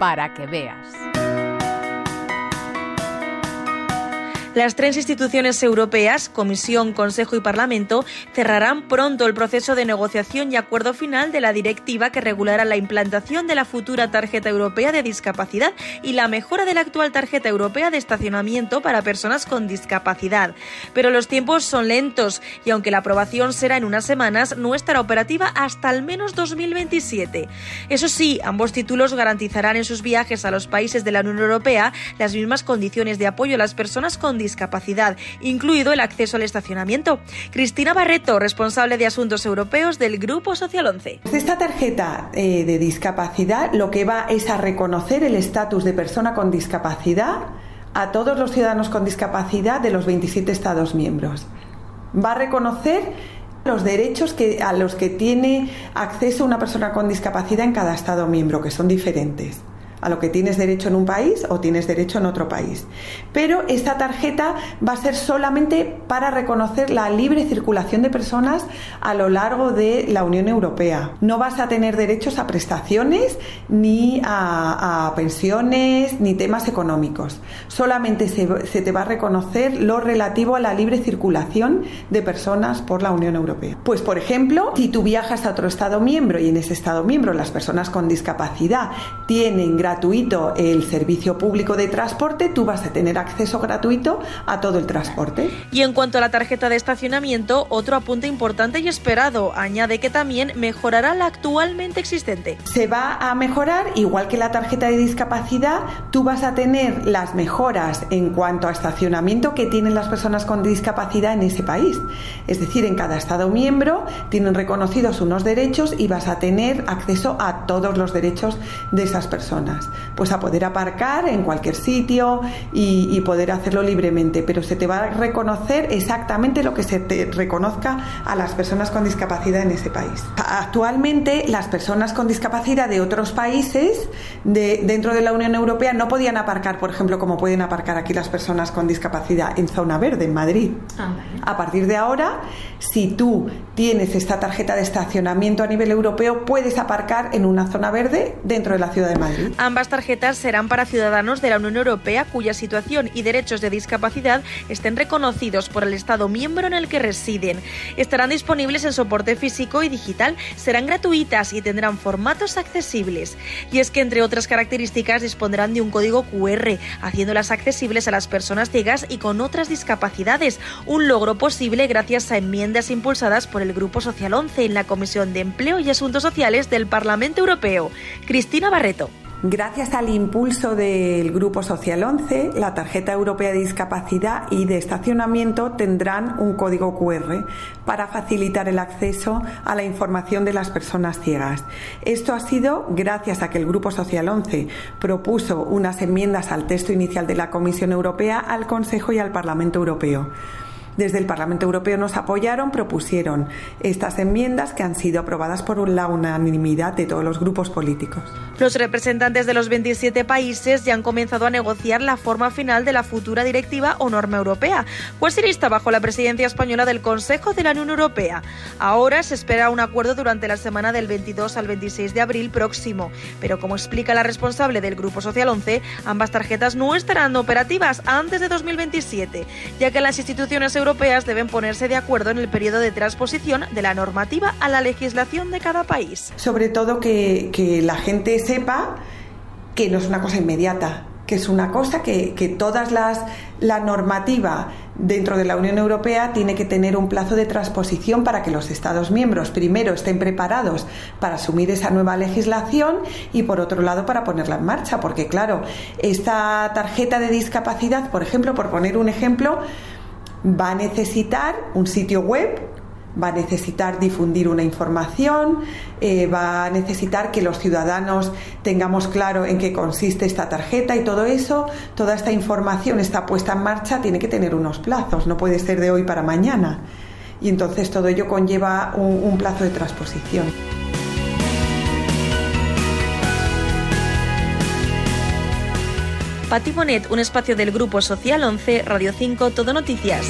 para que veas. Las tres instituciones europeas, Comisión, Consejo y Parlamento, cerrarán pronto el proceso de negociación y acuerdo final de la directiva que regulará la implantación de la futura tarjeta europea de discapacidad y la mejora de la actual tarjeta europea de estacionamiento para personas con discapacidad. Pero los tiempos son lentos y aunque la aprobación será en unas semanas, no estará operativa hasta al menos 2027. Eso sí, ambos títulos garantizarán en sus viajes a los países de la Unión Europea las mismas condiciones de apoyo a las personas con discapacidad, incluido el acceso al estacionamiento. Cristina Barreto, responsable de Asuntos Europeos del Grupo Social 11. Esta tarjeta eh, de discapacidad lo que va es a reconocer el estatus de persona con discapacidad a todos los ciudadanos con discapacidad de los 27 Estados miembros. Va a reconocer los derechos a los que tiene acceso una persona con discapacidad en cada Estado miembro, que son diferentes a lo que tienes derecho en un país o tienes derecho en otro país. Pero esta tarjeta va a ser solamente para reconocer la libre circulación de personas a lo largo de la Unión Europea. No vas a tener derechos a prestaciones, ni a, pensiones, ni temas económicos. Solamente se, se te va a reconocer lo relativo a la libre circulación de personas por la Unión Europea. Pues, por ejemplo, si tú viajas a otro Estado miembro y en ese Estado miembro las personas con discapacidad tienen gratuito el servicio público de transporte, tú vas a tener acceso gratuito a todo el transporte. Y en cuanto a la tarjeta de estacionamiento, otro apunte importante y esperado, añade que también mejorará la actualmente existente. Se va a mejorar, igual que la tarjeta de discapacidad, tú vas a tener las mejoras en cuanto a estacionamiento que tienen las personas con discapacidad en ese país. Es decir, en cada Estado miembro tienen reconocidos unos derechos y vas a tener acceso a todos los derechos de esas personas pues a poder aparcar en cualquier sitio y, poder hacerlo libremente, pero se te va a reconocer exactamente lo que se te reconozca a las personas con discapacidad en ese país. Actualmente las personas con discapacidad de otros países de, dentro de la Unión Europea no podían aparcar, por ejemplo, como pueden aparcar aquí las personas con discapacidad en zona verde, en Madrid. Ah, a partir de ahora, si tú tienes esta tarjeta de estacionamiento a nivel europeo, puedes aparcar en una zona verde dentro de la ciudad de Madrid. Ambas tarjetas serán para ciudadanos de la Unión Europea cuya situación y derechos de discapacidad estén reconocidos por el Estado miembro en el que residen. Estarán disponibles en soporte físico y digital, serán gratuitas y tendrán formatos accesibles. Y es que, entre otras características, dispondrán de un código QR, haciéndolas accesibles a las personas ciegas y con otras discapacidades, un logro posible gracias a enmiendas impulsadas por el Grupo Social 11 en la Comisión de Empleo y Asuntos Sociales del Parlamento Europeo. Cristina Barreto. Gracias al impulso del Grupo Social 11, la tarjeta europea de discapacidad y de estacionamiento tendrán un código QR para facilitar el acceso a la información de las personas ciegas. Esto ha sido gracias a que el Grupo Social 11 propuso unas enmiendas al texto inicial de la Comisión Europea al Consejo y al Parlamento Europeo. Desde el Parlamento Europeo nos apoyaron, propusieron estas enmiendas que han sido aprobadas por la unanimidad de todos los grupos políticos. Los representantes de los 27 países ya han comenzado a negociar la forma final de la futura directiva o norma europea, será esta bajo la presidencia española del Consejo de la Unión Europea. Ahora se espera un acuerdo durante la semana del 22 al 26 de abril próximo, pero como explica la responsable del Grupo Social 11, ambas tarjetas no estarán operativas antes de 2027, ya que las instituciones europeas deben ponerse de acuerdo en el periodo de transposición de la normativa a la legislación de cada país. Sobre todo que, que la gente sepa que no es una cosa inmediata, que es una cosa que, que todas las la normativa dentro de la Unión Europea tiene que tener un plazo de transposición para que los Estados miembros primero estén preparados para asumir esa nueva legislación y por otro lado para ponerla en marcha, porque claro, esta tarjeta de discapacidad, por ejemplo, por poner un ejemplo, va a necesitar un sitio web, va a necesitar difundir una información, eh, va a necesitar que los ciudadanos tengamos claro en qué consiste esta tarjeta y todo eso, toda esta información está puesta en marcha, tiene que tener unos plazos, no puede ser de hoy para mañana. Y entonces todo ello conlleva un, un plazo de transposición. Pati Bonet, un espacio del Grupo Social 11, Radio 5, Todo Noticias.